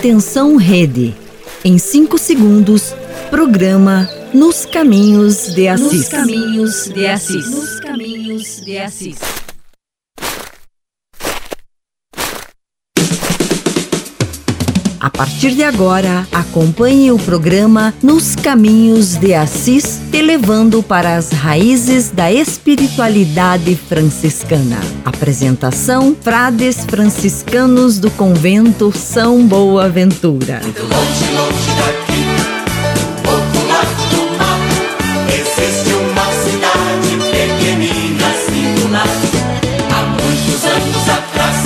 Atenção Rede. Em 5 segundos, programa Nos Caminhos de Assis. Nos Caminhos de Assis. Nos Caminhos de Assis. A partir de agora, acompanhe o programa Nos Caminhos de Assis, te levando para as raízes da espiritualidade franciscana. Apresentação: Frades franciscanos do convento São Boaventura. Longe, longe daqui, do mar, existe uma cidade pequenina assim. Há muitos anos atrás,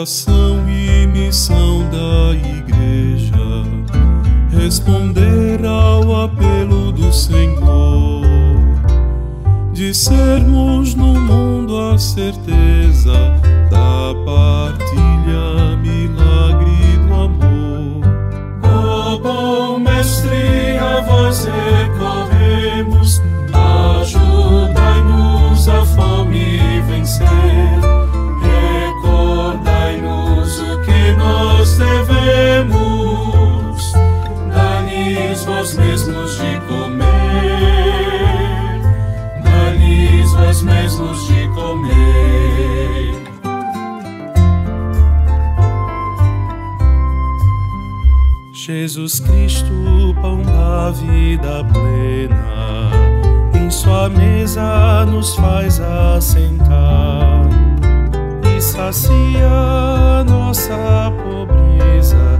Vocação e missão da igreja. Responder ao apelo do Senhor. De sermos no mundo a certeza da partilha, Jesus Cristo, pão da vida plena, em Sua mesa nos faz assentar e sacia nossa pobreza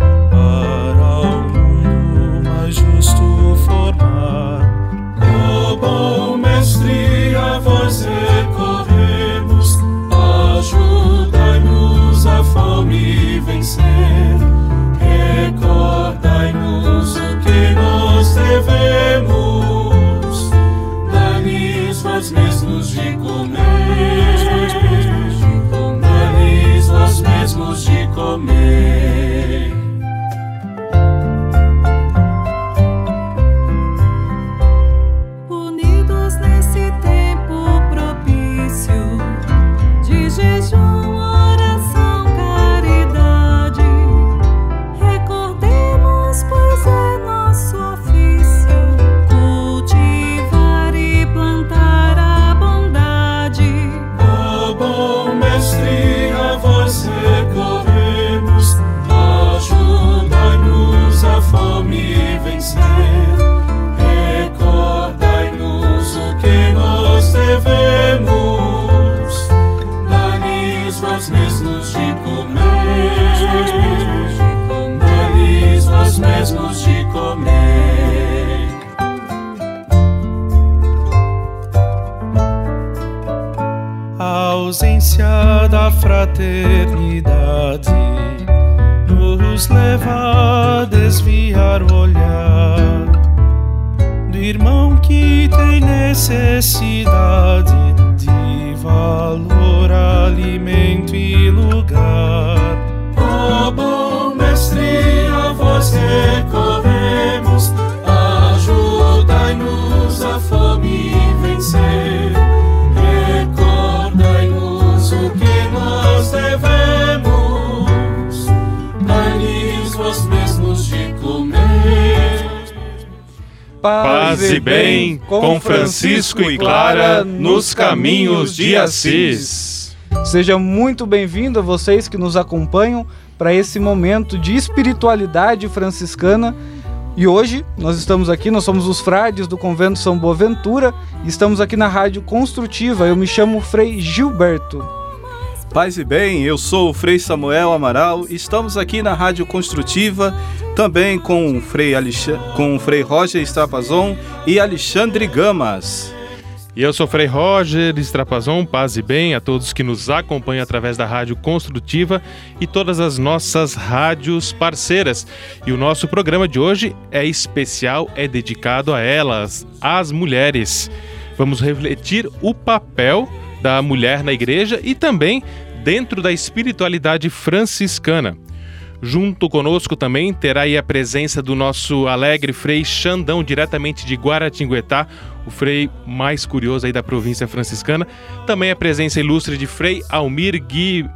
Paz e bem com Francisco e Clara nos caminhos de Assis. Seja muito bem-vindo a vocês que nos acompanham para esse momento de espiritualidade franciscana. E hoje nós estamos aqui, nós somos os frades do convento São Boaventura e estamos aqui na Rádio Construtiva. Eu me chamo Frei Gilberto. Paz e bem, eu sou o Frei Samuel Amaral estamos aqui na Rádio Construtiva, também com o Frei, Alex... com o Frei Roger Strapazon e Alexandre Gamas. E eu sou Frei Roger Strapazon, paz e bem a todos que nos acompanham através da Rádio Construtiva e todas as nossas rádios parceiras. E o nosso programa de hoje é especial, é dedicado a elas, às mulheres. Vamos refletir o papel da mulher na igreja e também dentro da espiritualidade franciscana. Junto conosco também terá aí a presença do nosso alegre Frei Xandão, diretamente de Guaratinguetá, o Frei mais curioso aí da província franciscana. Também a presença ilustre de Frei Almir Gui,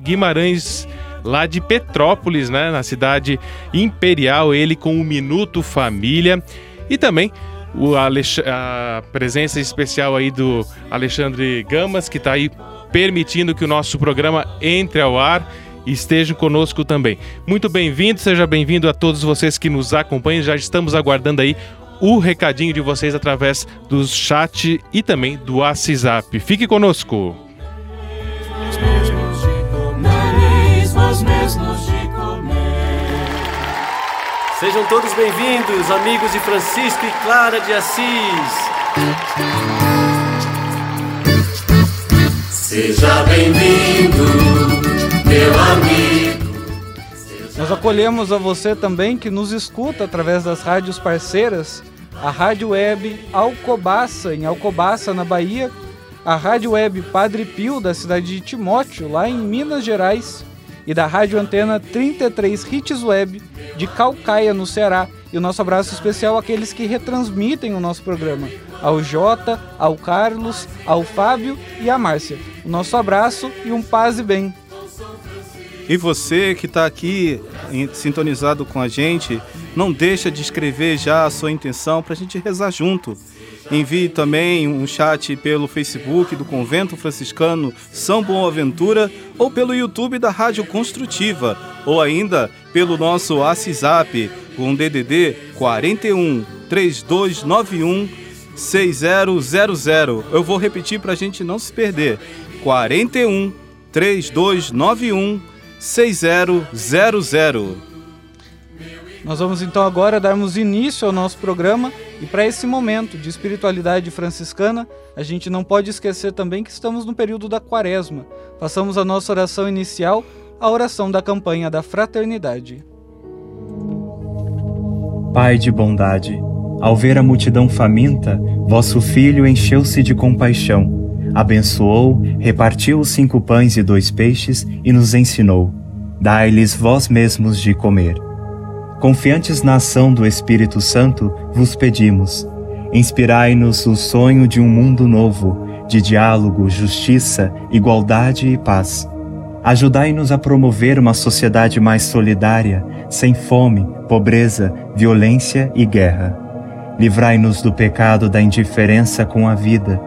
Guimarães, lá de Petrópolis, né, na cidade imperial, ele com o Minuto Família. E também o a presença especial aí do Alexandre Gamas, que está aí permitindo que o nosso programa entre ao ar e estejam conosco também. Muito bem-vindo, seja bem-vindo a todos vocês que nos acompanham. Já estamos aguardando aí o recadinho de vocês através do chat e também do WhatsApp. Fique conosco. Sejam todos bem-vindos, amigos de Francisco e Clara de Assis. Seja bem-vindo meu amigo. Nós acolhemos a você também que nos escuta através das rádios parceiras, a Rádio Web Alcobaça, em Alcobaça, na Bahia, a Rádio Web Padre Pio, da cidade de Timóteo, lá em Minas Gerais, e da Rádio Antena 33 Hits Web, de Calcaia, no Ceará. E o nosso abraço especial àqueles que retransmitem o nosso programa, ao Jota, ao Carlos, ao Fábio e à Márcia. O nosso abraço e um paz e bem. E você que está aqui sintonizado com a gente, não deixa de escrever já a sua intenção para a gente rezar junto. Envie também um chat pelo Facebook do Convento Franciscano São Boaventura ou pelo YouTube da Rádio Construtiva ou ainda pelo nosso WhatsApp com DDD 41 3291 6000. Eu vou repetir para a gente não se perder. 41 3291 6000. Nós vamos então agora darmos início ao nosso programa e para esse momento de espiritualidade franciscana, a gente não pode esquecer também que estamos no período da Quaresma. Façamos a nossa oração inicial, a oração da campanha da fraternidade. Pai de bondade, ao ver a multidão faminta, vosso filho encheu-se de compaixão abençoou, repartiu os cinco pães e dois peixes e nos ensinou: Dai-lhes vós mesmos de comer. Confiantes na ação do Espírito Santo, vos pedimos: inspirai-nos o sonho de um mundo novo, de diálogo, justiça, igualdade e paz. Ajudai-nos a promover uma sociedade mais solidária, sem fome, pobreza, violência e guerra. Livrai-nos do pecado da indiferença com a vida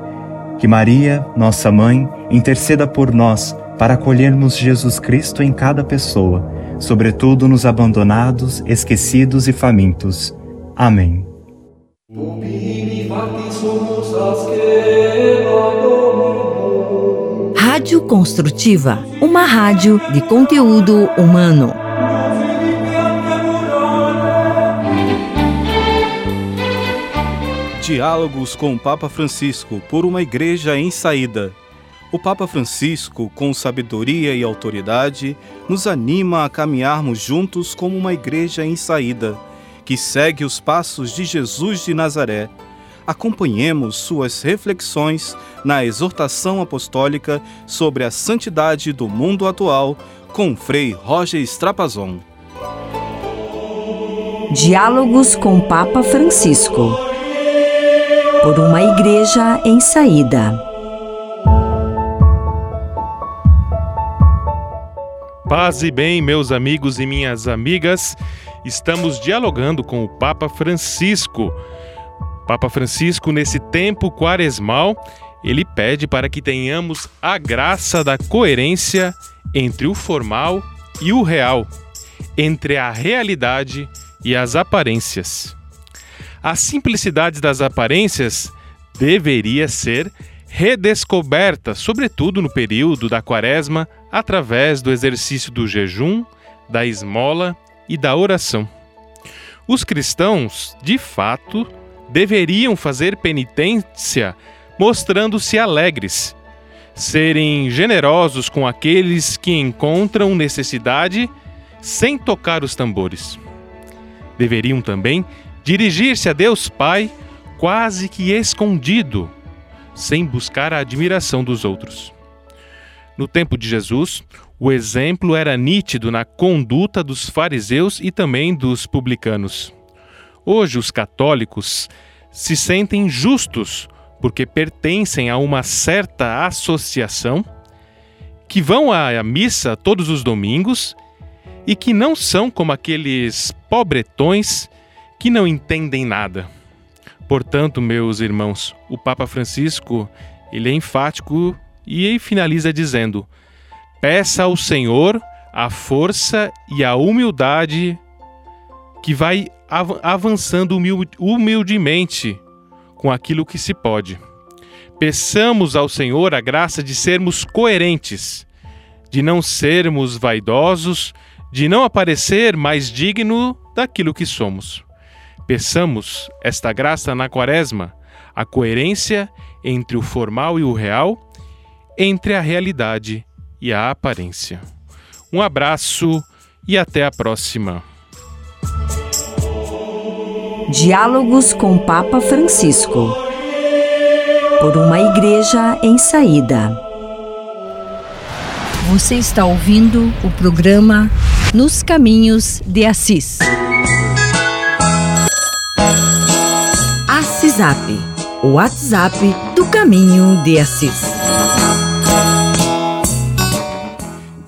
que Maria, nossa mãe, interceda por nós para acolhermos Jesus Cristo em cada pessoa, sobretudo nos abandonados, esquecidos e famintos. Amém. Rádio Construtiva, uma rádio de conteúdo humano. Diálogos com o Papa Francisco por uma igreja em saída. O Papa Francisco, com sabedoria e autoridade, nos anima a caminharmos juntos como uma igreja em saída, que segue os passos de Jesus de Nazaré. Acompanhemos suas reflexões na exortação apostólica sobre a santidade do mundo atual com Frei Roger Strapazon. Diálogos com Papa Francisco por uma igreja em saída. Paz e bem, meus amigos e minhas amigas, estamos dialogando com o Papa Francisco. Papa Francisco, nesse tempo quaresmal, ele pede para que tenhamos a graça da coerência entre o formal e o real, entre a realidade e as aparências. A simplicidade das aparências deveria ser redescoberta, sobretudo no período da quaresma, através do exercício do jejum, da esmola e da oração. Os cristãos, de fato, deveriam fazer penitência mostrando-se alegres, serem generosos com aqueles que encontram necessidade sem tocar os tambores. Deveriam também dirigir-se a Deus Pai quase que escondido, sem buscar a admiração dos outros. No tempo de Jesus, o exemplo era nítido na conduta dos fariseus e também dos publicanos. Hoje, os católicos se sentem justos porque pertencem a uma certa associação, que vão à missa todos os domingos e que não são como aqueles pobretões que não entendem nada. Portanto, meus irmãos, o Papa Francisco, ele é enfático e finaliza dizendo: Peça ao Senhor a força e a humildade que vai avançando humildemente com aquilo que se pode. Peçamos ao Senhor a graça de sermos coerentes, de não sermos vaidosos, de não aparecer mais digno daquilo que somos. Peçamos esta graça na Quaresma, a coerência entre o formal e o real, entre a realidade e a aparência. Um abraço e até a próxima. Diálogos com Papa Francisco. Por uma igreja em saída. Você está ouvindo o programa Nos Caminhos de Assis. Assisap, o WhatsApp do Caminho de Assis.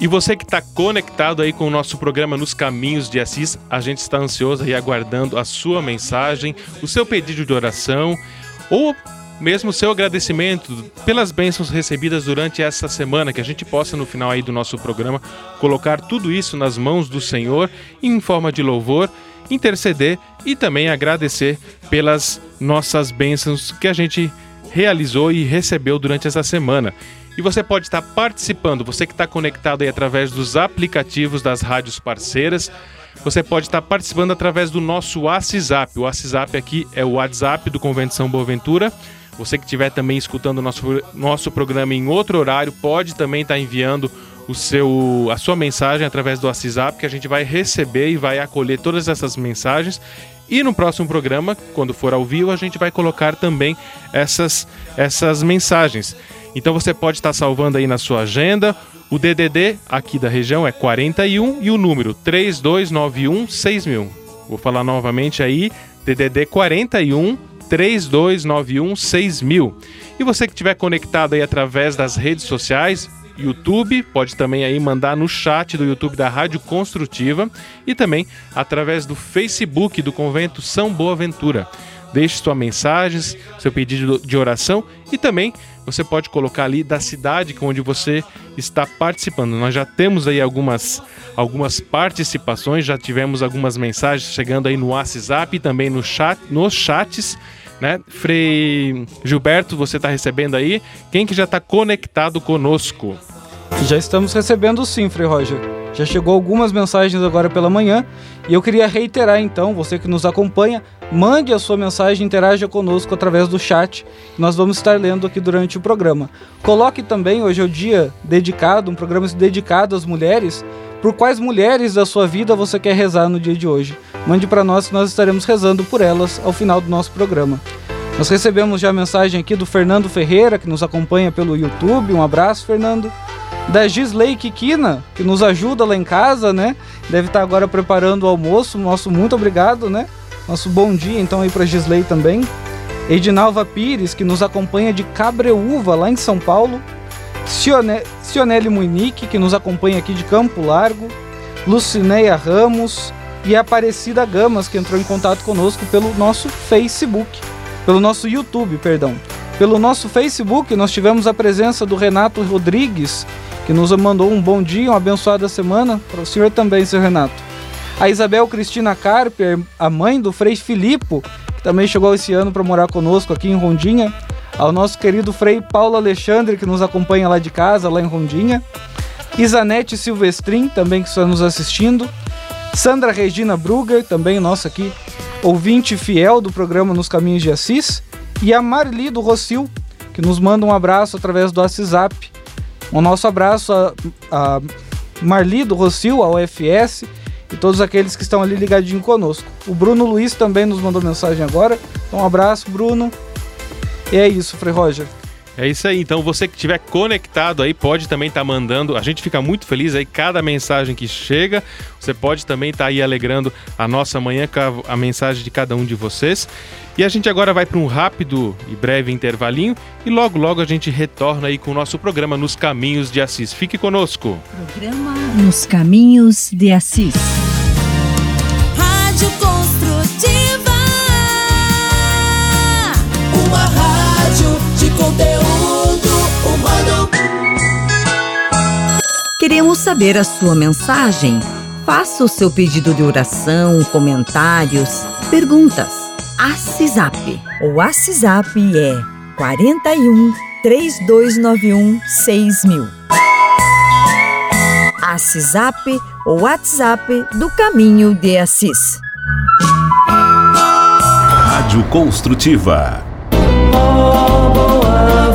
E você que está conectado aí com o nosso programa Nos Caminhos de Assis, a gente está ansioso aí aguardando a sua mensagem, o seu pedido de oração ou mesmo seu agradecimento pelas bênçãos recebidas durante essa semana, que a gente possa no final aí do nosso programa colocar tudo isso nas mãos do Senhor em forma de louvor, interceder e também agradecer pelas nossas bênçãos que a gente realizou e recebeu durante essa semana. E você pode estar participando, você que está conectado aí através dos aplicativos das rádios parceiras. Você pode estar participando através do nosso WhatsApp. O WhatsApp aqui é o WhatsApp do Convento São Boaventura. Você que estiver também escutando nosso, nosso programa em outro horário, pode também estar enviando o seu, a sua mensagem através do WhatsApp, que a gente vai receber e vai acolher todas essas mensagens. E no próximo programa, quando for ao vivo, a gente vai colocar também essas, essas mensagens. Então você pode estar salvando aí na sua agenda. O DDD aqui da região é 41 e o número 3291 6000. Vou falar novamente aí, DDD 41 3291 6000. E você que estiver conectado aí através das redes sociais, YouTube, pode também aí mandar no chat do YouTube da Rádio Construtiva e também através do Facebook do Convento São Boaventura. Deixe sua mensagem, seu pedido de oração e também você pode colocar ali da cidade onde você está participando. Nós já temos aí algumas, algumas participações, já tivemos algumas mensagens chegando aí no WhatsApp e também no chat, nos chats. Né? Frei Gilberto, você está recebendo aí. Quem que já está conectado conosco? Já estamos recebendo sim, Frei Roger. Já chegou algumas mensagens agora pela manhã e eu queria reiterar então, você que nos acompanha, mande a sua mensagem, interaja conosco através do chat. Nós vamos estar lendo aqui durante o programa. Coloque também, hoje é o dia dedicado, um programa dedicado às mulheres. Por quais mulheres da sua vida você quer rezar no dia de hoje? Mande para nós que nós estaremos rezando por elas ao final do nosso programa. Nós recebemos já a mensagem aqui do Fernando Ferreira, que nos acompanha pelo YouTube. Um abraço, Fernando da Gisley Kikina, que nos ajuda lá em casa, né? Deve estar agora preparando o almoço. Nosso muito obrigado, né? Nosso bom dia então aí para Gisley também. Edinalva Pires, que nos acompanha de Cabreúva, lá em São Paulo. Cione... Cionelli Munique, que nos acompanha aqui de Campo Largo. Lucineia Ramos e Aparecida Gamas, que entrou em contato conosco pelo nosso Facebook, pelo nosso YouTube, perdão. Pelo nosso Facebook, nós tivemos a presença do Renato Rodrigues, que nos mandou um bom dia, uma abençoada semana. Para o senhor também, seu Renato. A Isabel Cristina Carper, a mãe do Frei Filipe, que também chegou esse ano para morar conosco aqui em Rondinha. Ao nosso querido Frei Paulo Alexandre, que nos acompanha lá de casa, lá em Rondinha. Isanete Silvestrin, também que está nos assistindo. Sandra Regina Brugger, também nossa aqui, ouvinte fiel do programa Nos Caminhos de Assis. E a Marli do Rocio, que nos manda um abraço através do WhatsApp. O nosso abraço a, a Marli do Rocio, a UFS e todos aqueles que estão ali ligadinho conosco. O Bruno Luiz também nos mandou mensagem agora. Então, um abraço, Bruno. E é isso, Frei Roger. É isso aí. Então você que estiver conectado aí pode também estar tá mandando. A gente fica muito feliz aí cada mensagem que chega. Você pode também estar tá aí alegrando a nossa manhã com a, a mensagem de cada um de vocês. E a gente agora vai para um rápido e breve intervalinho e logo logo a gente retorna aí com o nosso programa Nos Caminhos de Assis. Fique conosco. Programa Nos Caminhos de Assis. Rádio Construtiva. Conteúdo humano. Queremos saber a sua mensagem. Faça o seu pedido de oração, comentários, perguntas ACISAP. O ACISAP é 41 3291 6000. ACISAP, o WhatsApp do Caminho de Assis. Rádio Construtiva. Oh,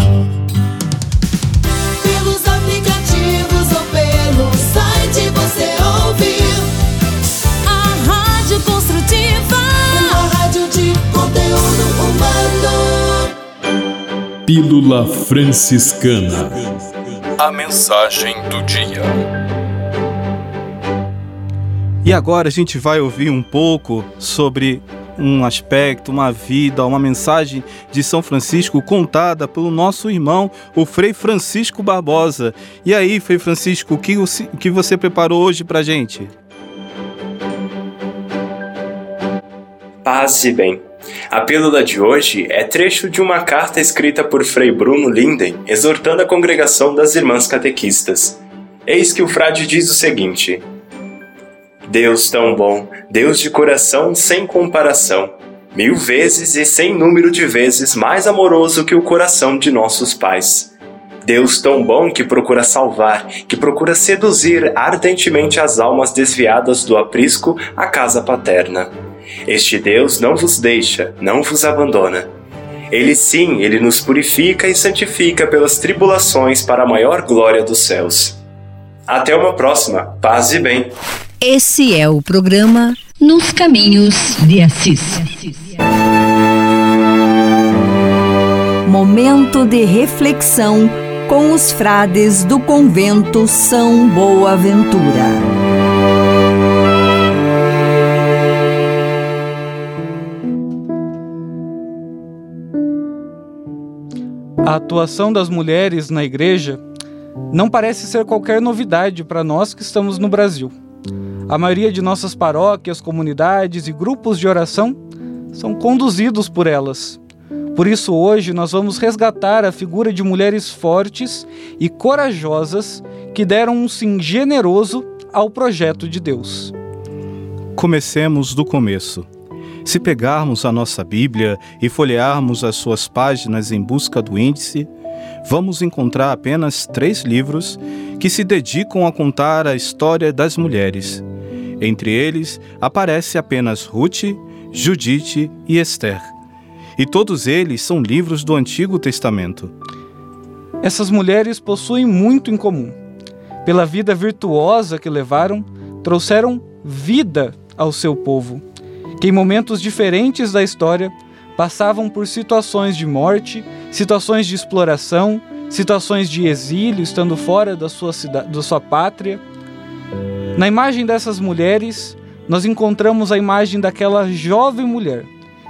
Pílula Franciscana A mensagem do dia. E agora a gente vai ouvir um pouco sobre um aspecto, uma vida, uma mensagem de São Francisco contada pelo nosso irmão, o Frei Francisco Barbosa. E aí, Frei Francisco, o que, o que você preparou hoje pra gente? Paz e bem. A pílula de hoje é trecho de uma carta escrita por Frei Bruno Linden, exortando a congregação das Irmãs Catequistas. Eis que o frade diz o seguinte: Deus tão bom, Deus de coração sem comparação, mil vezes e sem número de vezes mais amoroso que o coração de nossos pais. Deus tão bom que procura salvar, que procura seduzir ardentemente as almas desviadas do aprisco à casa paterna. Este Deus não vos deixa, não vos abandona. Ele sim, ele nos purifica e santifica pelas tribulações para a maior glória dos céus. Até uma próxima. Paz e bem. Esse é o programa Nos Caminhos de Assis. Momento de reflexão com os frades do convento São Boaventura. A atuação das mulheres na igreja não parece ser qualquer novidade para nós que estamos no Brasil. A maioria de nossas paróquias, comunidades e grupos de oração são conduzidos por elas. Por isso, hoje, nós vamos resgatar a figura de mulheres fortes e corajosas que deram um sim generoso ao projeto de Deus. Comecemos do começo. Se pegarmos a nossa Bíblia e folhearmos as suas páginas em busca do índice, vamos encontrar apenas três livros que se dedicam a contar a história das mulheres. Entre eles aparece apenas Ruth, Judite e Esther. E todos eles são livros do Antigo Testamento. Essas mulheres possuem muito em comum. Pela vida virtuosa que levaram, trouxeram vida ao seu povo, que em momentos diferentes da história passavam por situações de morte, situações de exploração, situações de exílio, estando fora da sua, cidade, da sua pátria. Na imagem dessas mulheres, nós encontramos a imagem daquela jovem mulher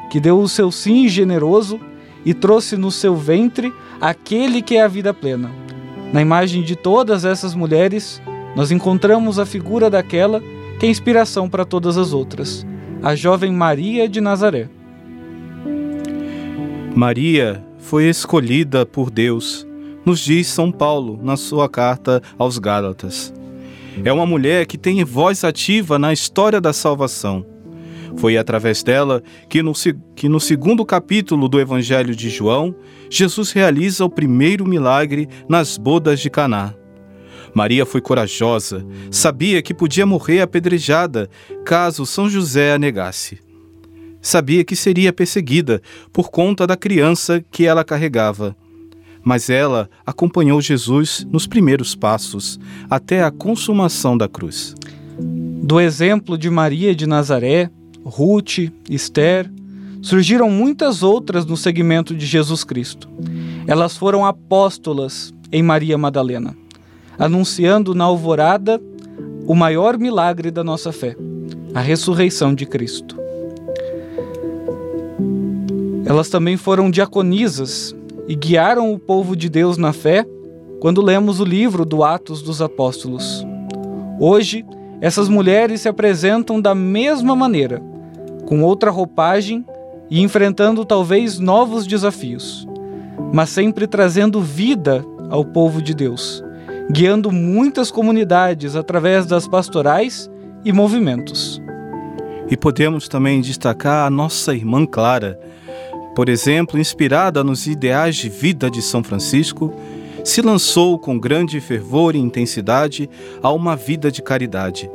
que deu o seu sim generoso e trouxe no seu ventre aquele que é a vida plena. Na imagem de todas essas mulheres, nós encontramos a figura daquela que é inspiração para todas as outras, a jovem Maria de Nazaré. Maria foi escolhida por Deus, nos diz São Paulo na sua carta aos Gálatas. É uma mulher que tem voz ativa na história da salvação. Foi através dela que no, que no segundo capítulo do Evangelho de João, Jesus realiza o primeiro milagre nas bodas de Caná. Maria foi corajosa, sabia que podia morrer apedrejada caso São José a negasse. Sabia que seria perseguida por conta da criança que ela carregava. Mas ela acompanhou Jesus nos primeiros passos, até a consumação da cruz. Do exemplo de Maria de Nazaré, Ruth, Esther, surgiram muitas outras no segmento de Jesus Cristo. Elas foram apóstolas em Maria Madalena, anunciando na alvorada o maior milagre da nossa fé, a ressurreição de Cristo. Elas também foram diaconisas e guiaram o povo de Deus na fé quando lemos o livro do Atos dos Apóstolos. Hoje, essas mulheres se apresentam da mesma maneira, com outra roupagem e enfrentando talvez novos desafios, mas sempre trazendo vida ao povo de Deus, guiando muitas comunidades através das pastorais e movimentos. E podemos também destacar a nossa irmã Clara, por exemplo, inspirada nos ideais de vida de São Francisco, se lançou com grande fervor e intensidade a uma vida de caridade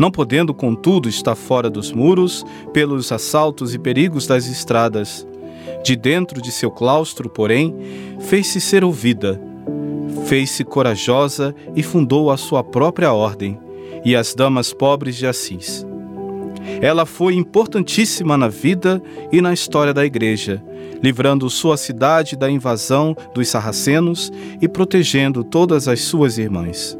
não podendo, contudo, estar fora dos muros pelos assaltos e perigos das estradas. De dentro de seu claustro, porém, fez-se ser ouvida, fez-se corajosa e fundou a sua própria ordem e as Damas Pobres de Assis. Ela foi importantíssima na vida e na história da Igreja, livrando sua cidade da invasão dos sarracenos e protegendo todas as suas irmãs.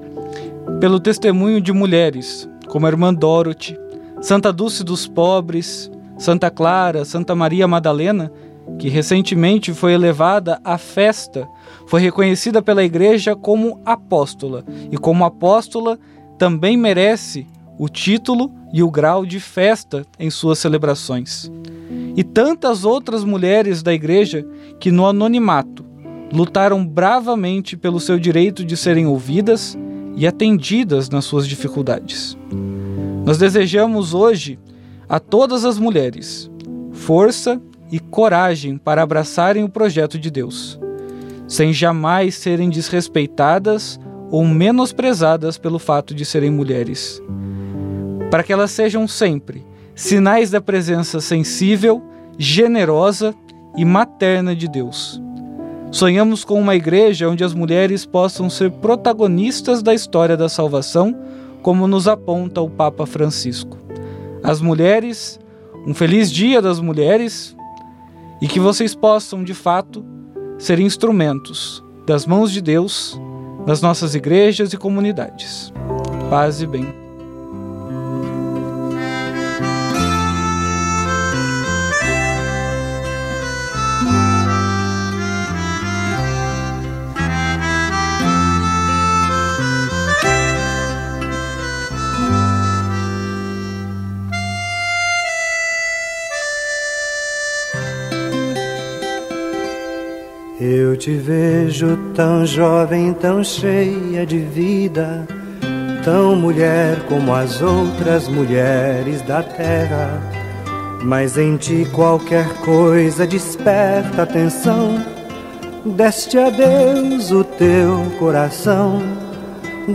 Pelo testemunho de mulheres, como a irmã Dorothy, Santa Dulce dos Pobres, Santa Clara, Santa Maria Madalena, que recentemente foi elevada à festa, foi reconhecida pela Igreja como apóstola e, como apóstola, também merece o título e o grau de festa em suas celebrações. E tantas outras mulheres da Igreja que, no anonimato, lutaram bravamente pelo seu direito de serem ouvidas e atendidas nas suas dificuldades. Nós desejamos hoje a todas as mulheres força e coragem para abraçarem o projeto de Deus, sem jamais serem desrespeitadas ou menosprezadas pelo fato de serem mulheres. Para que elas sejam sempre sinais da presença sensível, generosa e materna de Deus Sonhamos com uma igreja onde as mulheres possam ser protagonistas da história da salvação, como nos aponta o Papa Francisco. As mulheres, um feliz dia das mulheres e que vocês possam, de fato, ser instrumentos das mãos de Deus nas nossas igrejas e comunidades. Paz e bem. Eu te vejo tão jovem, tão cheia de vida, tão mulher como as outras mulheres da terra. Mas em ti qualquer coisa desperta atenção. Deste a Deus o teu coração,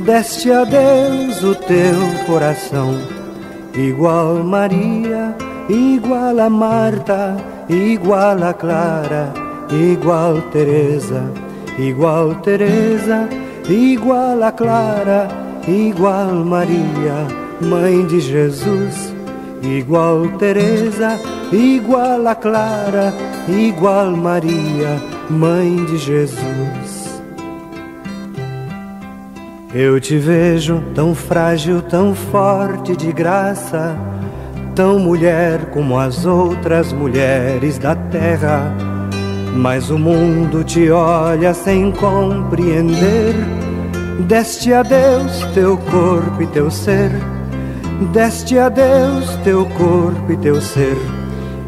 deste a Deus o teu coração. Igual Maria, igual a Marta, igual a Clara igual Teresa, igual Teresa, igual a Clara, igual Maria, mãe de Jesus, igual Teresa, igual a Clara, igual Maria, mãe de Jesus. Eu te vejo tão frágil, tão forte de graça, tão mulher como as outras mulheres da terra. Mas o mundo te olha sem compreender. Deste a Deus teu corpo e teu ser. Deste a Deus teu corpo e teu ser.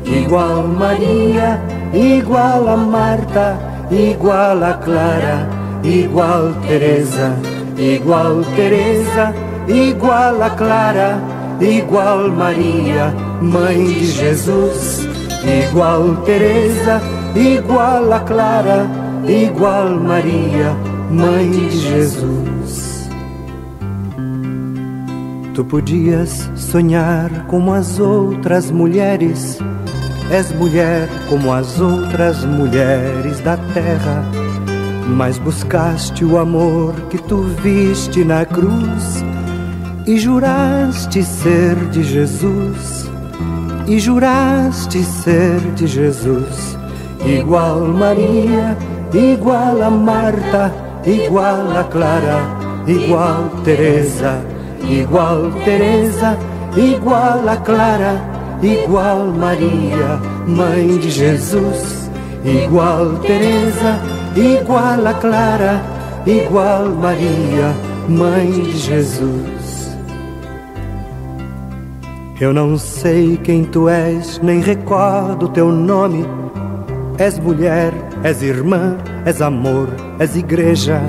Igual Maria, igual a Marta, igual a Clara, igual Teresa, igual Teresa, igual a Clara, igual Maria, mãe de Jesus, igual Teresa, igual a Clara, igual Maria, mãe de Jesus. Tu podias sonhar como as outras mulheres És mulher como as outras mulheres da terra, mas buscaste o amor que tu viste na cruz e juraste ser de Jesus, e juraste ser de Jesus, igual Maria, igual a Marta, igual a Clara, igual Teresa, igual Teresa, igual a Clara igual Maria, mãe de Jesus, igual Teresa, igual a Clara, igual Maria, mãe de Jesus. Eu não sei quem tu és, nem recordo teu nome. És mulher, és irmã, és amor, és igreja.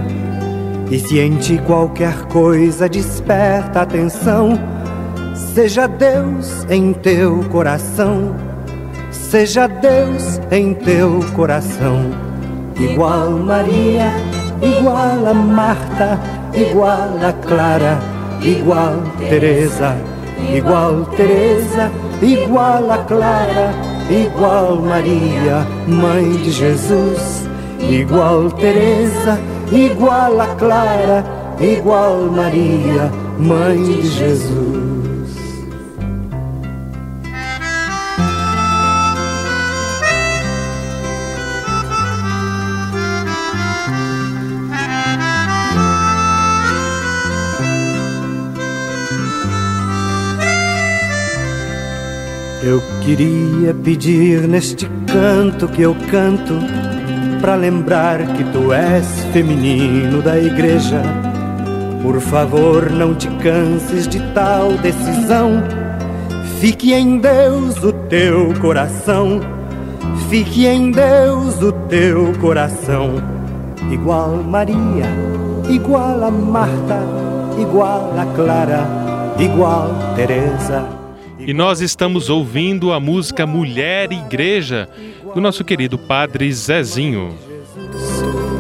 E se em ti qualquer coisa desperta atenção, Seja Deus em teu coração, seja Deus em teu coração. Igual Maria, igual a Marta, igual a Clara, igual Teresa, igual Teresa, igual a Clara, igual Maria, mãe de Jesus, igual Teresa, igual a Clara, igual Maria, mãe de Jesus. Eu queria pedir neste canto que eu canto para lembrar que tu és feminino da igreja. Por favor, não te canses de tal decisão. Fique em Deus o teu coração. Fique em Deus o teu coração. Igual Maria, igual a Marta, igual a Clara, igual Teresa e nós estamos ouvindo a música Mulher Igreja do nosso querido Padre Zezinho.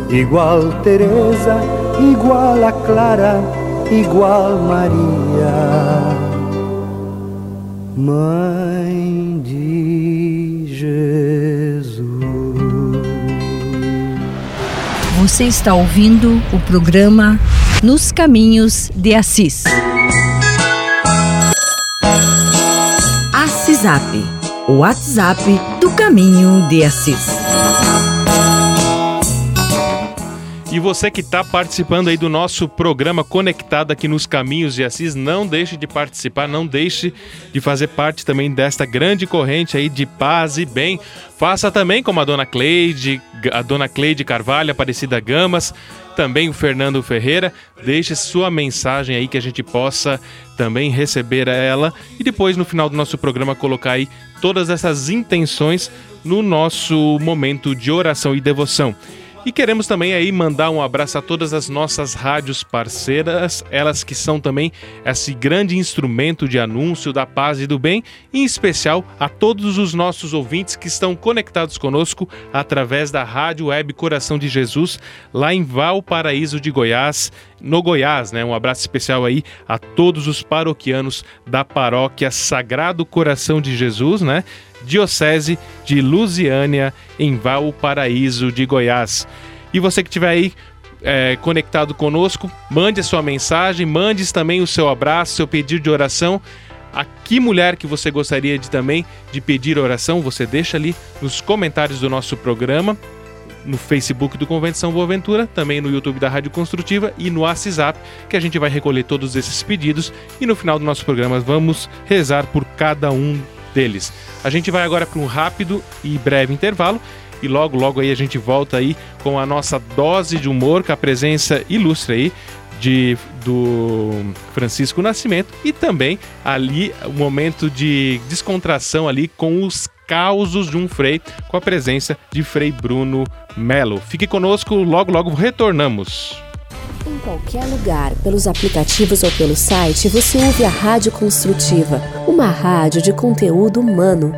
Igual Teresa, igual a Clara, igual Maria, Mãe de Jesus. Você está ouvindo o programa Nos Caminhos de Assis. O WhatsApp do Caminho de Assis. E você que está participando aí do nosso programa conectado aqui nos Caminhos de Assis, não deixe de participar, não deixe de fazer parte também desta grande corrente aí de paz e bem. Faça também como a dona Cleide, a dona Cleide Carvalho, Aparecida Gamas, também o Fernando Ferreira. Deixe sua mensagem aí que a gente possa também receber ela e depois no final do nosso programa colocar aí todas essas intenções no nosso momento de oração e devoção. E queremos também aí mandar um abraço a todas as nossas rádios parceiras, elas que são também esse grande instrumento de anúncio da paz e do bem, em especial a todos os nossos ouvintes que estão conectados conosco através da Rádio Web Coração de Jesus, lá em Valparaíso de Goiás, no Goiás, né? Um abraço especial aí a todos os paroquianos da paróquia Sagrado Coração de Jesus, né? Diocese de Lusiânia, em Valparaíso de Goiás. E você que estiver aí é, conectado conosco, mande a sua mensagem, mande também o seu abraço, seu pedido de oração. A que mulher que você gostaria de também de pedir oração, você deixa ali nos comentários do nosso programa, no Facebook do Convento São Boaventura, também no YouTube da Rádio Construtiva e no WhatsApp, que a gente vai recolher todos esses pedidos e no final do nosso programa vamos rezar por cada um deles. A gente vai agora para um rápido e breve intervalo e logo logo aí a gente volta aí com a nossa dose de humor, com a presença ilustre aí de, do Francisco Nascimento e também ali o um momento de descontração ali com os causos de um frei, com a presença de Frei Bruno Melo. Fique conosco, logo logo retornamos. Em qualquer lugar, pelos aplicativos ou pelo site, você ouve a Rádio Construtiva, uma rádio de conteúdo humano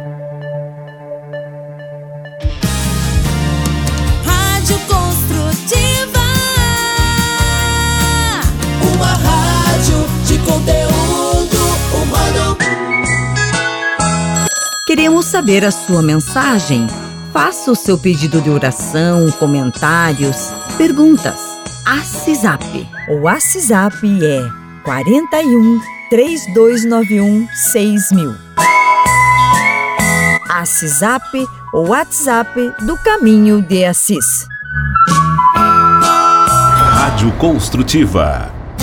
Queremos saber a sua mensagem. Faça o seu pedido de oração, comentários, perguntas. ACISAP. O ACISAP é 41 3291 6000. ACISAP, o WhatsApp do Caminho de Assis. Rádio Construtiva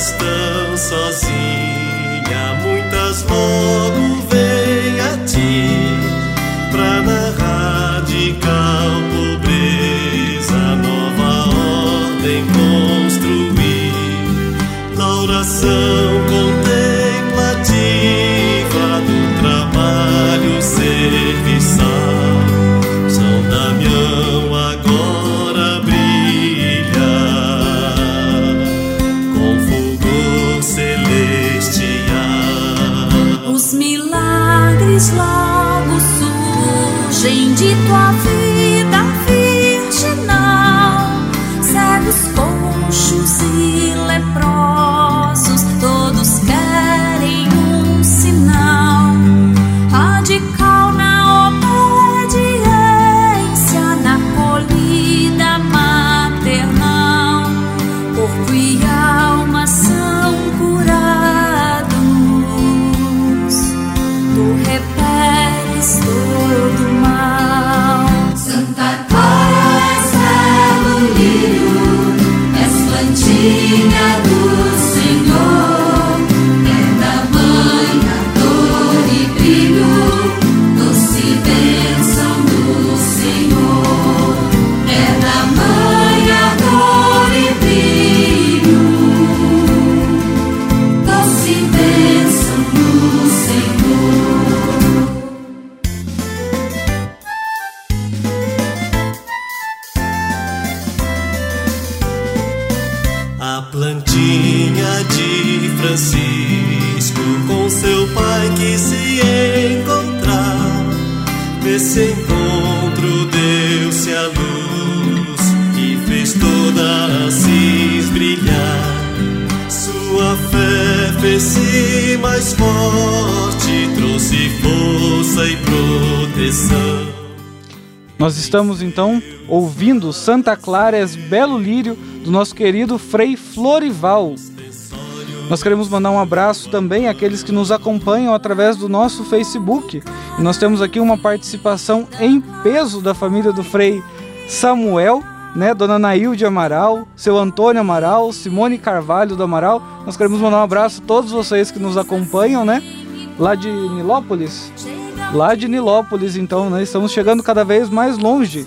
Demoras tão sozinha, muitas logo fez-se mais forte, trouxe força e proteção. Nós estamos então ouvindo Santa Clara és Belo Lírio do nosso querido Frei Florival. Nós queremos mandar um abraço também àqueles que nos acompanham através do nosso Facebook. E nós temos aqui uma participação em peso da família do Frei Samuel, né? Dona Nailde Amaral, seu Antônio Amaral, Simone Carvalho do Amaral. Nós queremos mandar um abraço a todos vocês que nos acompanham, né? Lá de Nilópolis. Lá de Nilópolis, então, né? Estamos chegando cada vez mais longe.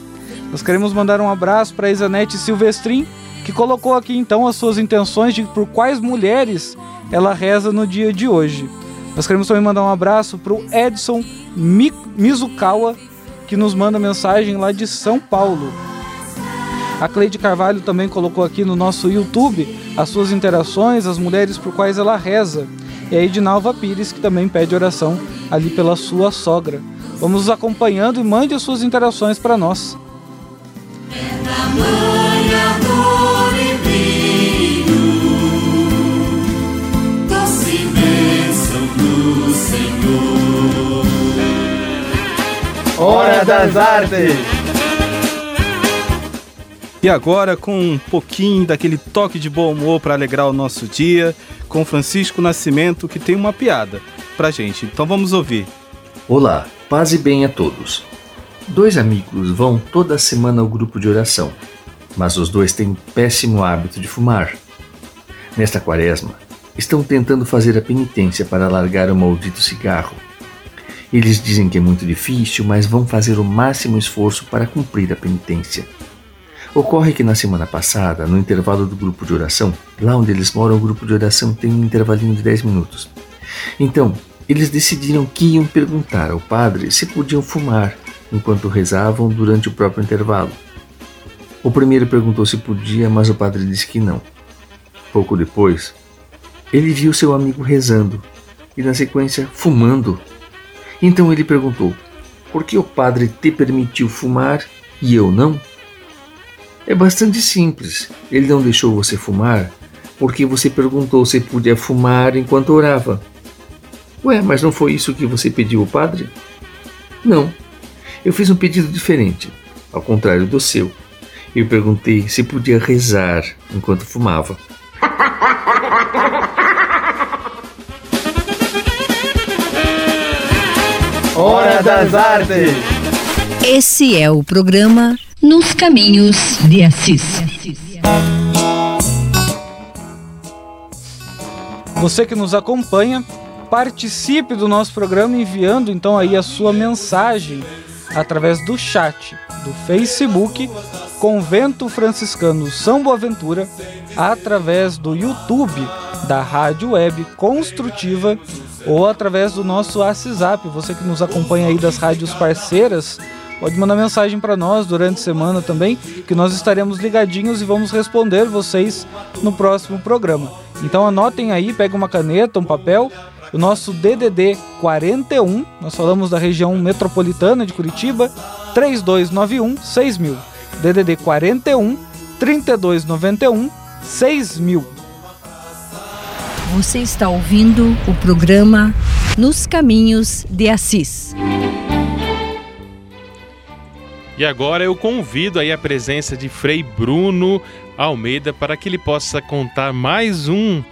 Nós queremos mandar um abraço para Isanete Silvestrin, que colocou aqui então as suas intenções de por quais mulheres ela reza no dia de hoje. Nós queremos também mandar um abraço para o Edson Mi Mizukawa, que nos manda mensagem lá de São Paulo. A Cleide Carvalho também colocou aqui no nosso YouTube as suas interações, as mulheres por quais ela reza. E a Edinalva Pires, que também pede oração ali pela sua sogra. Vamos nos acompanhando e mande as suas interações para nós. Hora das Artes! E agora, com um pouquinho daquele toque de bom humor para alegrar o nosso dia, com Francisco Nascimento, que tem uma piada pra gente. Então vamos ouvir. Olá, paz e bem a todos. Dois amigos vão toda semana ao grupo de oração, mas os dois têm um péssimo hábito de fumar. Nesta quaresma, estão tentando fazer a penitência para largar o maldito cigarro. Eles dizem que é muito difícil, mas vão fazer o máximo esforço para cumprir a penitência. Ocorre que na semana passada, no intervalo do grupo de oração, lá onde eles moram, o grupo de oração tem um intervalinho de 10 minutos. Então, eles decidiram que iam perguntar ao padre se podiam fumar enquanto rezavam durante o próprio intervalo. O primeiro perguntou se podia, mas o padre disse que não. Pouco depois, ele viu seu amigo rezando e, na sequência, fumando. Então ele perguntou: por que o padre te permitiu fumar e eu não? É bastante simples. Ele não deixou você fumar porque você perguntou se podia fumar enquanto orava. Ué, mas não foi isso que você pediu ao padre? Não. Eu fiz um pedido diferente, ao contrário do seu. Eu perguntei se podia rezar enquanto fumava. Hora das Artes! Esse é o programa Nos Caminhos de Assis. Você que nos acompanha, participe do nosso programa enviando então aí a sua mensagem através do chat do Facebook Convento Franciscano São Boaventura, através do YouTube da Rádio Web Construtiva ou através do nosso WhatsApp. Você que nos acompanha aí das rádios parceiras, pode mandar mensagem para nós durante a semana também, que nós estaremos ligadinhos e vamos responder vocês no próximo programa. Então anotem aí, pega uma caneta, um papel, o nosso DDD 41, nós falamos da região metropolitana de Curitiba, 3291 6000. DDD 41 3291 6000. Você está ouvindo o programa Nos Caminhos de Assis. E agora eu convido aí a presença de Frei Bruno Almeida para que ele possa contar mais um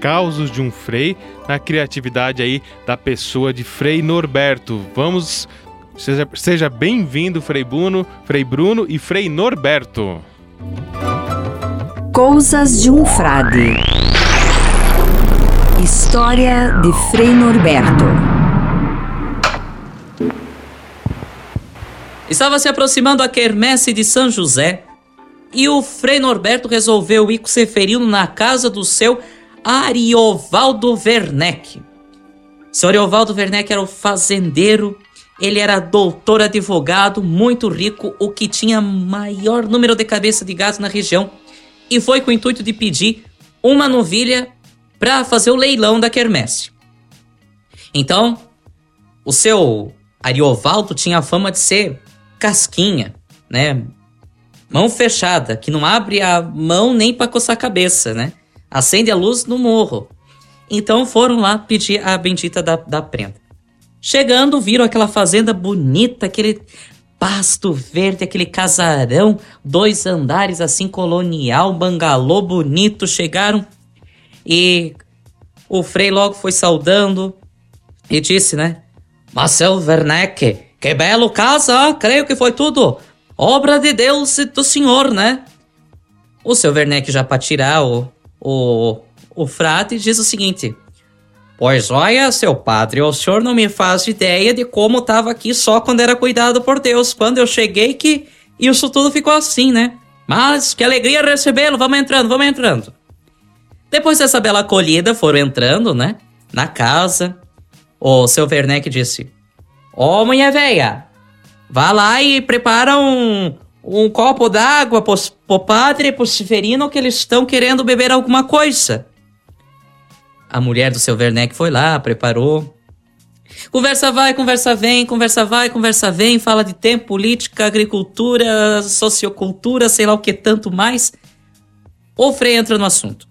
Causos de um Frei na criatividade aí da pessoa de Frei Norberto. Vamos Seja, seja bem-vindo, Frei Bruno, Frei Bruno e Frei Norberto. Coisas de um Frade. História de Frei Norberto. Estava se aproximando a quermesse de São José e o Frei Norberto resolveu ir com Seferino na casa do seu Ariovaldo Werneck. Seu Ariovaldo Werneck era o fazendeiro, ele era doutor advogado, muito rico, o que tinha maior número de cabeça de gado na região, e foi com o intuito de pedir uma novilha para fazer o leilão da quermesse. Então, o seu Ariovaldo tinha a fama de ser casquinha, né? Mão fechada, que não abre a mão nem para coçar a cabeça, né? Acende a luz no morro. Então foram lá pedir a bendita da, da prenda. Chegando, viram aquela fazenda bonita, aquele pasto verde, aquele casarão, dois andares assim, colonial, bangalô bonito. Chegaram e o Frei logo foi saudando e disse, né? Marcel Werneck, que belo casa, creio que foi tudo obra de Deus e do Senhor, né? O seu Werneck, já para tirar o, o, o frade, diz o seguinte: Pois olha, seu padre, o senhor não me faz ideia de como estava aqui só quando era cuidado por Deus. Quando eu cheguei que isso tudo ficou assim, né? Mas que alegria recebê-lo, vamos entrando, vamos entrando. Depois dessa bela acolhida, foram entrando, né? Na casa. O seu Werneck disse: Ô, oh, mulher velha, vá lá e prepara um, um copo d'água pro, pro padre e pro Severino que eles estão querendo beber alguma coisa. A mulher do seu Werneck foi lá, preparou. Conversa vai, conversa vem, conversa vai, conversa vem, fala de tempo, política, agricultura, sociocultura, sei lá o que tanto mais. O Frei entra no assunto.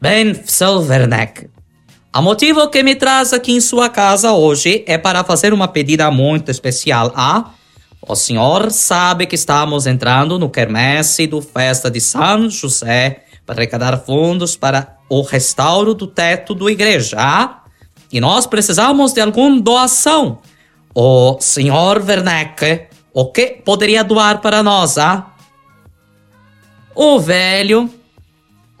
Bem, seu o motivo que me traz aqui em sua casa hoje é para fazer uma pedida muito especial. Ah, o senhor sabe que estamos entrando no quermesse do Festa de São José para arrecadar fundos para o restauro do teto da igreja. E nós precisamos de alguma doação. O senhor Werneck, o que poderia doar para nós, ah? O velho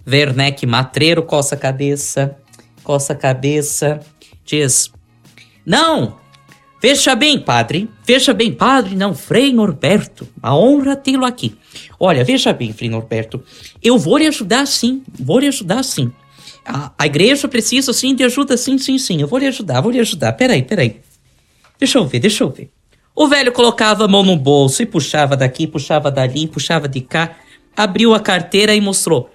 Werneck matreiro coça a cabeça coça a cabeça, diz: Não! Veja bem, padre, veja bem, padre, não, Frei Norberto, a honra tê-lo aqui. Olha, veja bem, Frei Norberto, eu vou lhe ajudar sim, vou lhe ajudar sim. A, a igreja precisa sim de ajuda, sim, sim, sim, eu vou lhe ajudar, vou lhe ajudar. Peraí, peraí. Deixa eu ver, deixa eu ver. O velho colocava a mão no bolso e puxava daqui, puxava dali, puxava de cá, abriu a carteira e mostrou.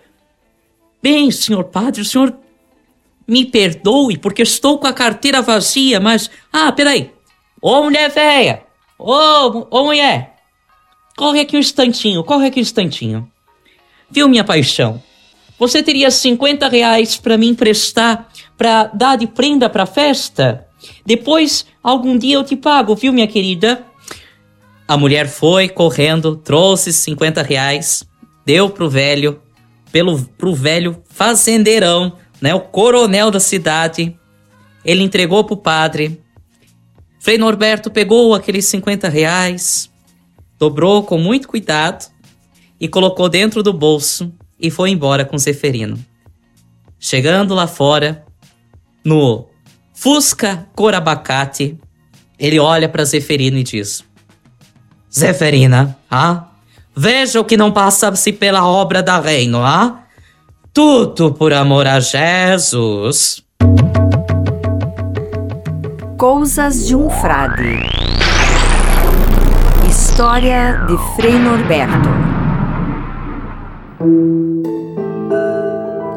Bem, senhor padre, o senhor me perdoe porque estou com a carteira vazia, mas. Ah, peraí. Ô mulher velha! Ô, ô mulher! Corre aqui um instantinho, corre aqui um instantinho. Viu, minha paixão? Você teria 50 reais para me emprestar para dar de prenda para festa? Depois, algum dia eu te pago, viu, minha querida? A mulher foi correndo, trouxe 50 reais, deu pro velho, pelo, pro velho fazendeirão né, o coronel da cidade, ele entregou para o padre. Frei Norberto pegou aqueles 50 reais, dobrou com muito cuidado e colocou dentro do bolso e foi embora com Zeferino. Chegando lá fora, no Fusca cor abacate, ele olha para Zeferino e diz: Zeferina, ah, veja o que não passa-se pela obra da reino, ah? Tudo por amor a Jesus. Coisas de um Frade. História de Frei Norberto.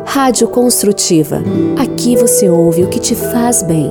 Rádio Construtiva. Aqui você ouve o que te faz bem.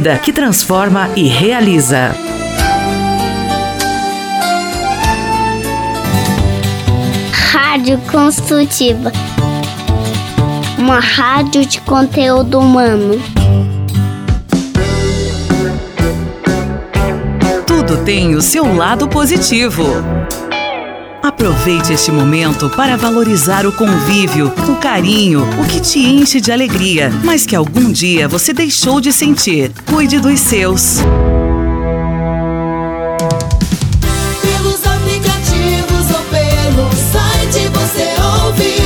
que transforma e realiza. Rádio Construtiva. Uma rádio de conteúdo humano. Tudo tem o seu lado positivo. Aproveite este momento para valorizar o convívio, o carinho, o que te enche de alegria, mas que algum dia você deixou de sentir. Cuide dos seus. Pelos aplicativos ou pelo site você ouve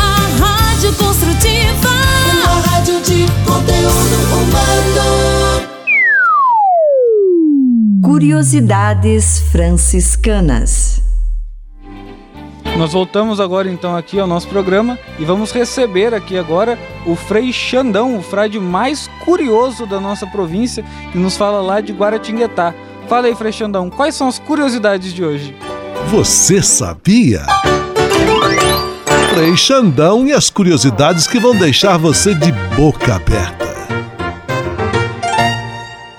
a Rádio Construtiva, uma rádio de conteúdo humano. Curiosidades franciscanas. Nós voltamos agora então aqui ao nosso programa e vamos receber aqui agora o Frei Xandão, o frade mais curioso da nossa província, que nos fala lá de Guaratinguetá. Fala aí, Frei Xandão, quais são as curiosidades de hoje? Você sabia? Frei Xandão e as curiosidades que vão deixar você de boca aberta.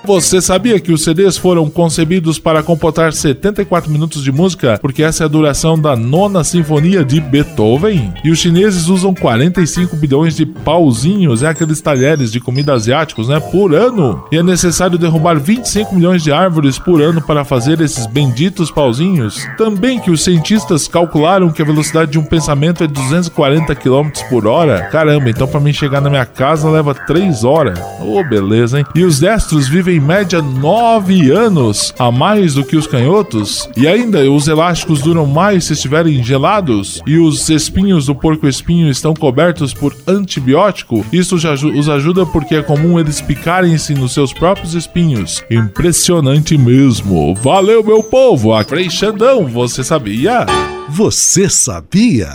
Você sabia que os CDs foram concebidos para comportar 74 minutos de música? Porque essa é a duração da nona sinfonia de Beethoven. E os chineses usam 45 bilhões de pauzinhos, é aqueles talheres de comida asiáticos, né? Por ano. E é necessário derrubar 25 milhões de árvores por ano para fazer esses benditos pauzinhos. Também que os cientistas calcularam que a velocidade de um pensamento é 240 km por hora. Caramba, então para mim chegar na minha casa leva 3 horas. Ô, oh, beleza, hein? E os destros vivem em média 9 anos a mais do que os canhotos. E ainda, os elásticos duram mais se estiverem gelados. E os espinhos do porco-espinho estão cobertos por antibiótico. Isso os ajuda porque é comum eles picarem-se nos seus próprios espinhos. Impressionante mesmo. Valeu, meu povo! A Frei Xandão, você sabia? Você sabia?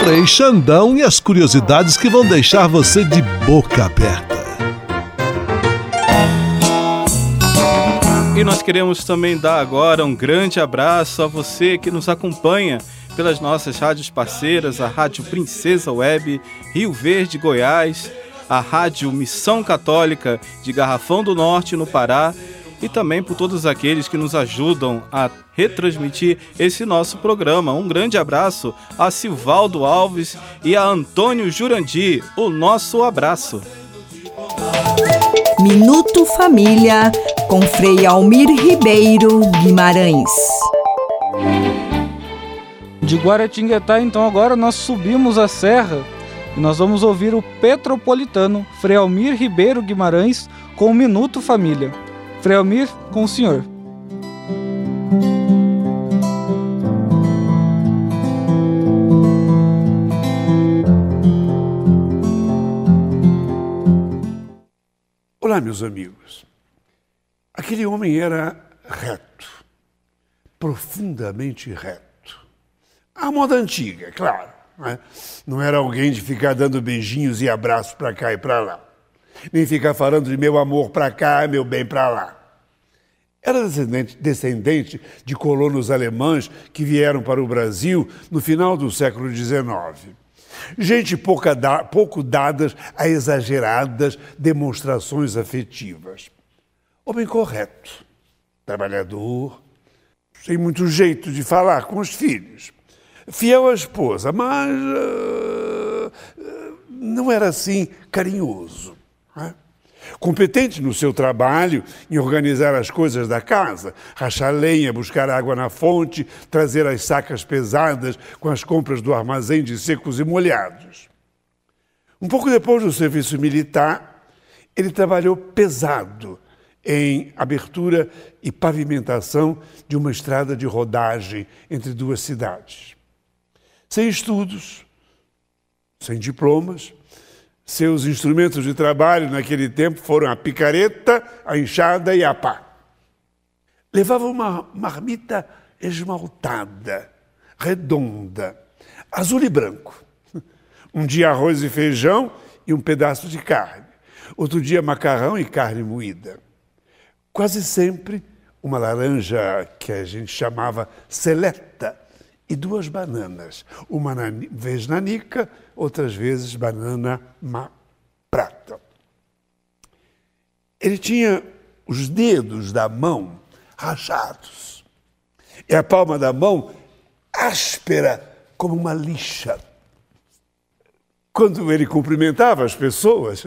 Frei Xandão e as curiosidades que vão deixar você de boca aberta. E nós queremos também dar agora um grande abraço a você que nos acompanha pelas nossas rádios parceiras, a Rádio Princesa Web, Rio Verde, Goiás, a Rádio Missão Católica de Garrafão do Norte, no Pará, e também por todos aqueles que nos ajudam a retransmitir esse nosso programa. Um grande abraço a Silvaldo Alves e a Antônio Jurandir. O nosso abraço. Minuto Família com Frei Almir Ribeiro Guimarães. De Guaratinguetá, então agora nós subimos a serra e nós vamos ouvir o Petropolitano Frei Almir Ribeiro Guimarães com o Minuto Família. Frei Almir, com o senhor. Olá, meus amigos. Aquele homem era reto, profundamente reto. A moda antiga, claro. Né? Não era alguém de ficar dando beijinhos e abraços para cá e para lá. Nem ficar falando de meu amor para cá, meu bem para lá. Era descendente, descendente de colonos alemães que vieram para o Brasil no final do século XIX. Gente da, pouco dadas a exageradas demonstrações afetivas. Homem correto, trabalhador, sem muito jeito de falar com os filhos. Fiel à esposa, mas uh, não era assim carinhoso. Né? Competente no seu trabalho, em organizar as coisas da casa, rachar lenha, buscar água na fonte, trazer as sacas pesadas com as compras do armazém de secos e molhados. Um pouco depois do serviço militar, ele trabalhou pesado em abertura e pavimentação de uma estrada de rodagem entre duas cidades. Sem estudos, sem diplomas. Seus instrumentos de trabalho naquele tempo foram a picareta, a enxada e a pá. Levava uma marmita esmaltada, redonda, azul e branco. Um dia arroz e feijão e um pedaço de carne. Outro dia macarrão e carne moída. Quase sempre uma laranja que a gente chamava seleta e duas bananas. Uma vez nanica, outras vezes banana prata. Ele tinha os dedos da mão rachados e a palma da mão áspera como uma lixa. Quando ele cumprimentava as pessoas,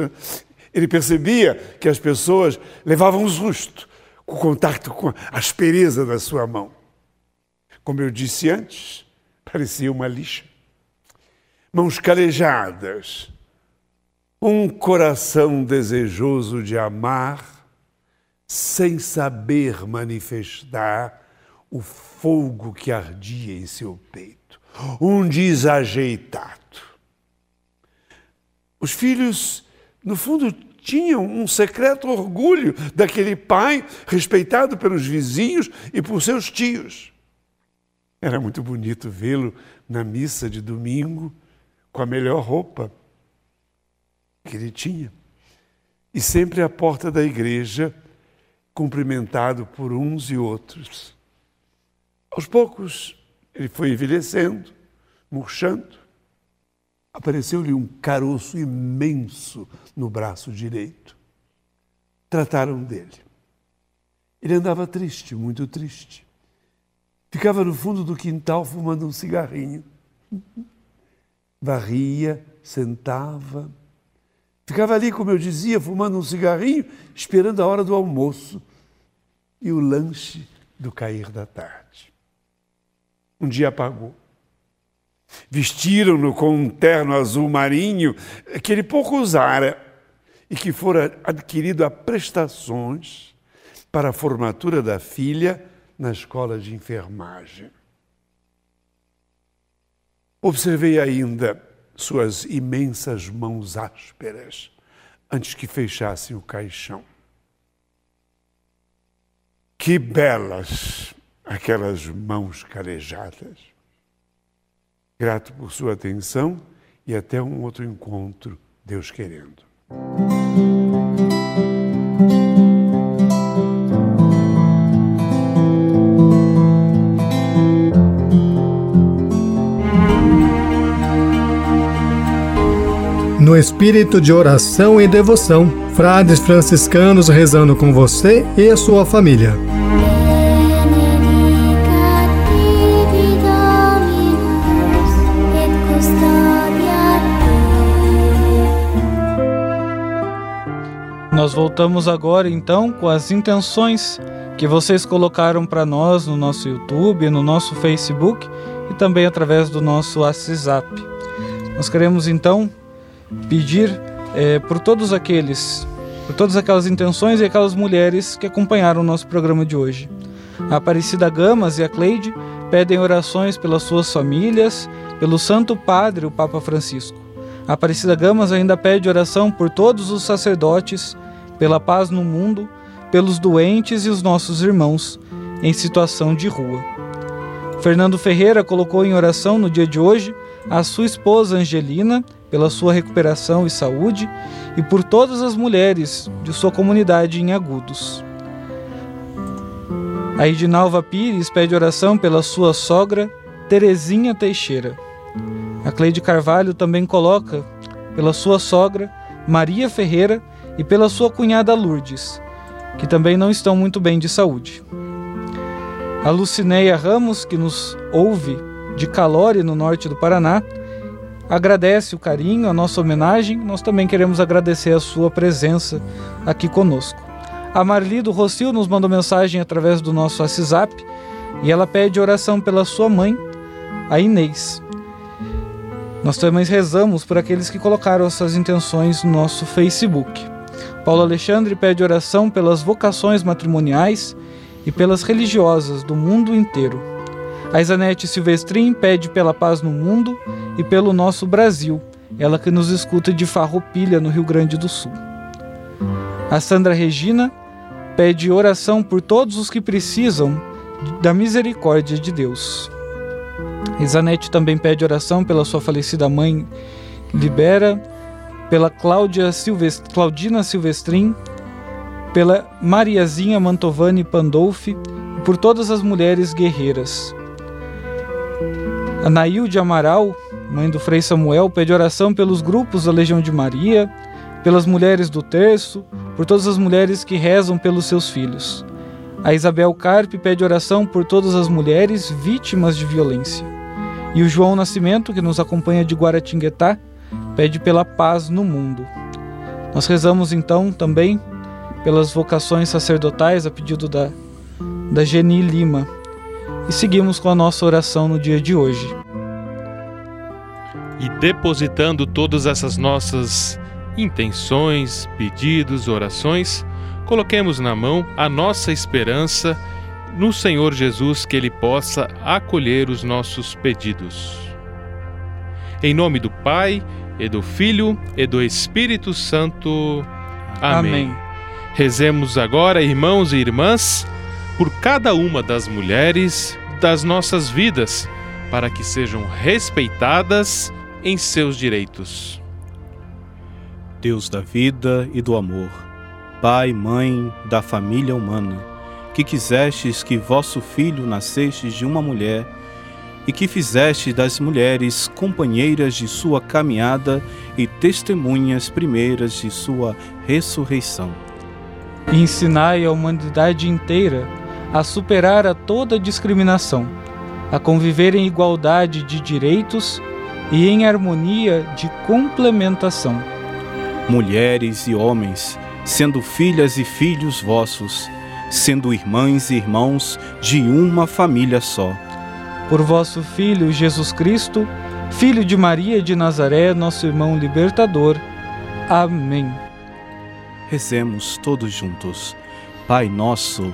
ele percebia que as pessoas levavam um susto com o contato com a aspereza da sua mão. Como eu disse antes, parecia uma lixa. Mãos calejadas, um coração desejoso de amar, sem saber manifestar o fogo que ardia em seu peito. Um desajeitado. Os filhos, no fundo, tinham um secreto orgulho daquele pai respeitado pelos vizinhos e por seus tios. Era muito bonito vê-lo na missa de domingo com a melhor roupa que ele tinha. E sempre à porta da igreja, cumprimentado por uns e outros. Aos poucos, ele foi envelhecendo, murchando, apareceu-lhe um caroço imenso no braço direito. Trataram dele. Ele andava triste, muito triste. Ficava no fundo do quintal fumando um cigarrinho. Varria, sentava. Ficava ali, como eu dizia, fumando um cigarrinho, esperando a hora do almoço e o lanche do cair da tarde. Um dia apagou. Vestiram-no com um terno azul marinho que ele pouco usara e que fora adquirido a prestações para a formatura da filha na escola de enfermagem. Observei ainda suas imensas mãos ásperas antes que fechassem o caixão. Que belas aquelas mãos calejadas. Grato por sua atenção e até um outro encontro, Deus querendo. No espírito de oração e devoção, frades franciscanos rezando com você e a sua família. Nós voltamos agora então com as intenções que vocês colocaram para nós no nosso YouTube, no nosso Facebook e também através do nosso WhatsApp. Nós queremos então pedir é, por todos aqueles, por todas aquelas intenções e aquelas mulheres que acompanharam o nosso programa de hoje. A Aparecida Gamas e a Cleide pedem orações pelas suas famílias, pelo Santo Padre, o Papa Francisco. A Aparecida Gamas ainda pede oração por todos os sacerdotes, pela paz no mundo, pelos doentes e os nossos irmãos em situação de rua. Fernando Ferreira colocou em oração no dia de hoje a sua esposa Angelina pela sua recuperação e saúde e por todas as mulheres de sua comunidade em Agudos. A Edinalva Pires pede oração pela sua sogra Terezinha Teixeira. A Cleide Carvalho também coloca pela sua sogra Maria Ferreira e pela sua cunhada Lourdes, que também não estão muito bem de saúde. A Lucineia Ramos, que nos ouve de Calore, no norte do Paraná, agradece o carinho, a nossa homenagem. Nós também queremos agradecer a sua presença aqui conosco. A Marli do Rocio nos mandou mensagem através do nosso WhatsApp e ela pede oração pela sua mãe, a Inês. Nós também rezamos por aqueles que colocaram essas intenções no nosso Facebook. Paulo Alexandre pede oração pelas vocações matrimoniais e pelas religiosas do mundo inteiro. A Isanete Silvestrin pede pela paz no mundo e pelo nosso Brasil, ela que nos escuta de Farroupilha, no Rio Grande do Sul. A Sandra Regina pede oração por todos os que precisam da misericórdia de Deus. Isanete também pede oração pela sua falecida mãe Libera, pela Cláudia Silvest... Claudina Silvestrin, pela Mariazinha Mantovani Pandolfi e por todas as mulheres guerreiras. A Nailde Amaral, mãe do Frei Samuel, pede oração pelos grupos da Legião de Maria, pelas mulheres do terço, por todas as mulheres que rezam pelos seus filhos. A Isabel Carpe pede oração por todas as mulheres vítimas de violência. E o João Nascimento, que nos acompanha de Guaratinguetá, pede pela paz no mundo. Nós rezamos então também pelas vocações sacerdotais a pedido da, da Geni Lima. E seguimos com a nossa oração no dia de hoje. E depositando todas essas nossas intenções, pedidos, orações, coloquemos na mão a nossa esperança no Senhor Jesus que Ele possa acolher os nossos pedidos. Em nome do Pai, e do Filho, e do Espírito Santo. Amém. Amém. Rezemos agora, irmãos e irmãs, por cada uma das mulheres das nossas vidas, para que sejam respeitadas em seus direitos. Deus da vida e do amor, Pai, Mãe da família humana, que quisestes que vosso Filho nasceste de uma mulher e que fizeste das mulheres companheiras de sua caminhada e testemunhas primeiras de sua ressurreição. E ensinai a humanidade inteira a superar a toda discriminação, a conviver em igualdade de direitos e em harmonia de complementação. Mulheres e homens, sendo filhas e filhos vossos, sendo irmãs e irmãos de uma família só. Por vosso Filho Jesus Cristo, Filho de Maria de Nazaré, nosso irmão libertador. Amém. Rezemos todos juntos. Pai nosso,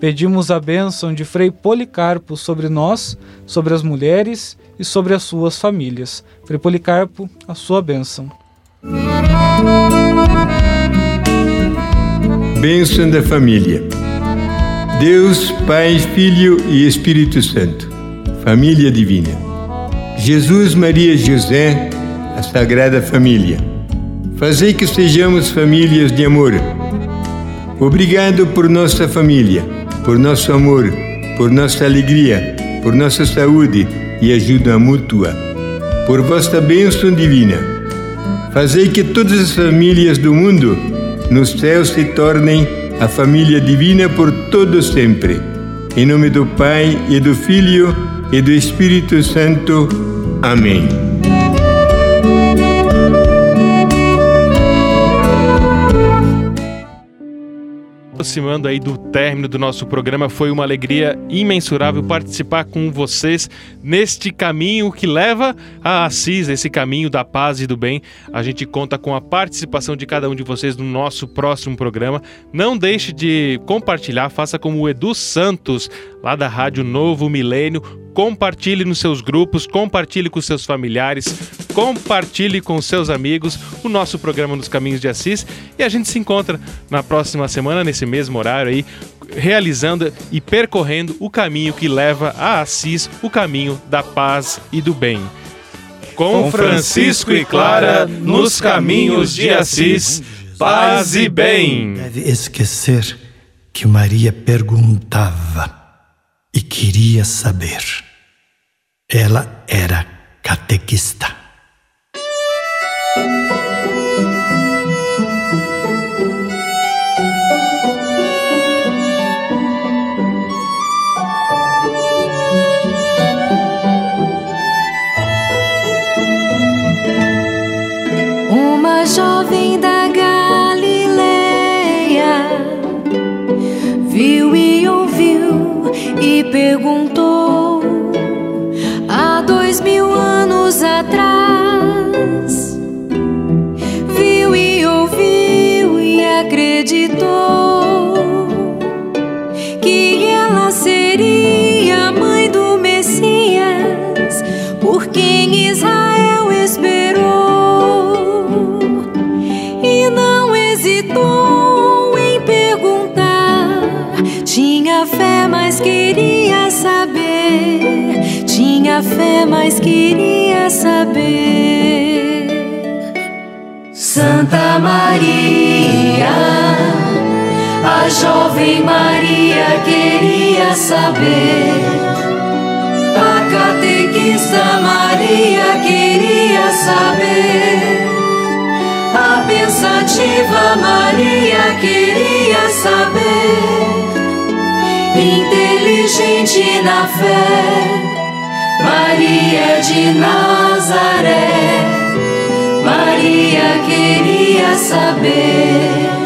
pedimos a bênção de Frei Policarpo sobre nós, sobre as mulheres e sobre as suas famílias. Frei Policarpo, a sua bênção. Bênção da família. Deus, Pai, Filho e Espírito Santo. Família divina. Jesus, Maria e José, a Sagrada Família. Fazei que sejamos famílias de amor. Obrigado por nossa família, por nosso amor, por nossa alegria, por nossa saúde e ajuda mútua. Por vossa bênção divina. Fazei que todas as famílias do mundo no céu se tornem a família divina por todo sempre. Em nome do Pai e do Filho e do Espírito Santo. Amém. Aproximando aí do término do nosso programa, foi uma alegria imensurável participar com vocês neste caminho que leva a Assis, esse caminho da paz e do bem. A gente conta com a participação de cada um de vocês no nosso próximo programa. Não deixe de compartilhar, faça como o Edu Santos, lá da Rádio Novo Milênio. Compartilhe nos seus grupos, compartilhe com seus familiares, compartilhe com seus amigos o nosso programa Nos Caminhos de Assis e a gente se encontra na próxima semana, nesse mesmo horário aí, realizando e percorrendo o caminho que leva a Assis, o caminho da paz e do bem. Com Francisco e Clara nos caminhos de Assis, paz e bem. Deve esquecer que Maria perguntava e queria saber. Ela era catequista. Uma Tinha fé, mas queria saber. Santa Maria, a jovem Maria queria saber. A catequista Maria queria saber. A pensativa Maria queria saber. Inteligente na fé, Maria de Nazaré. Maria queria saber.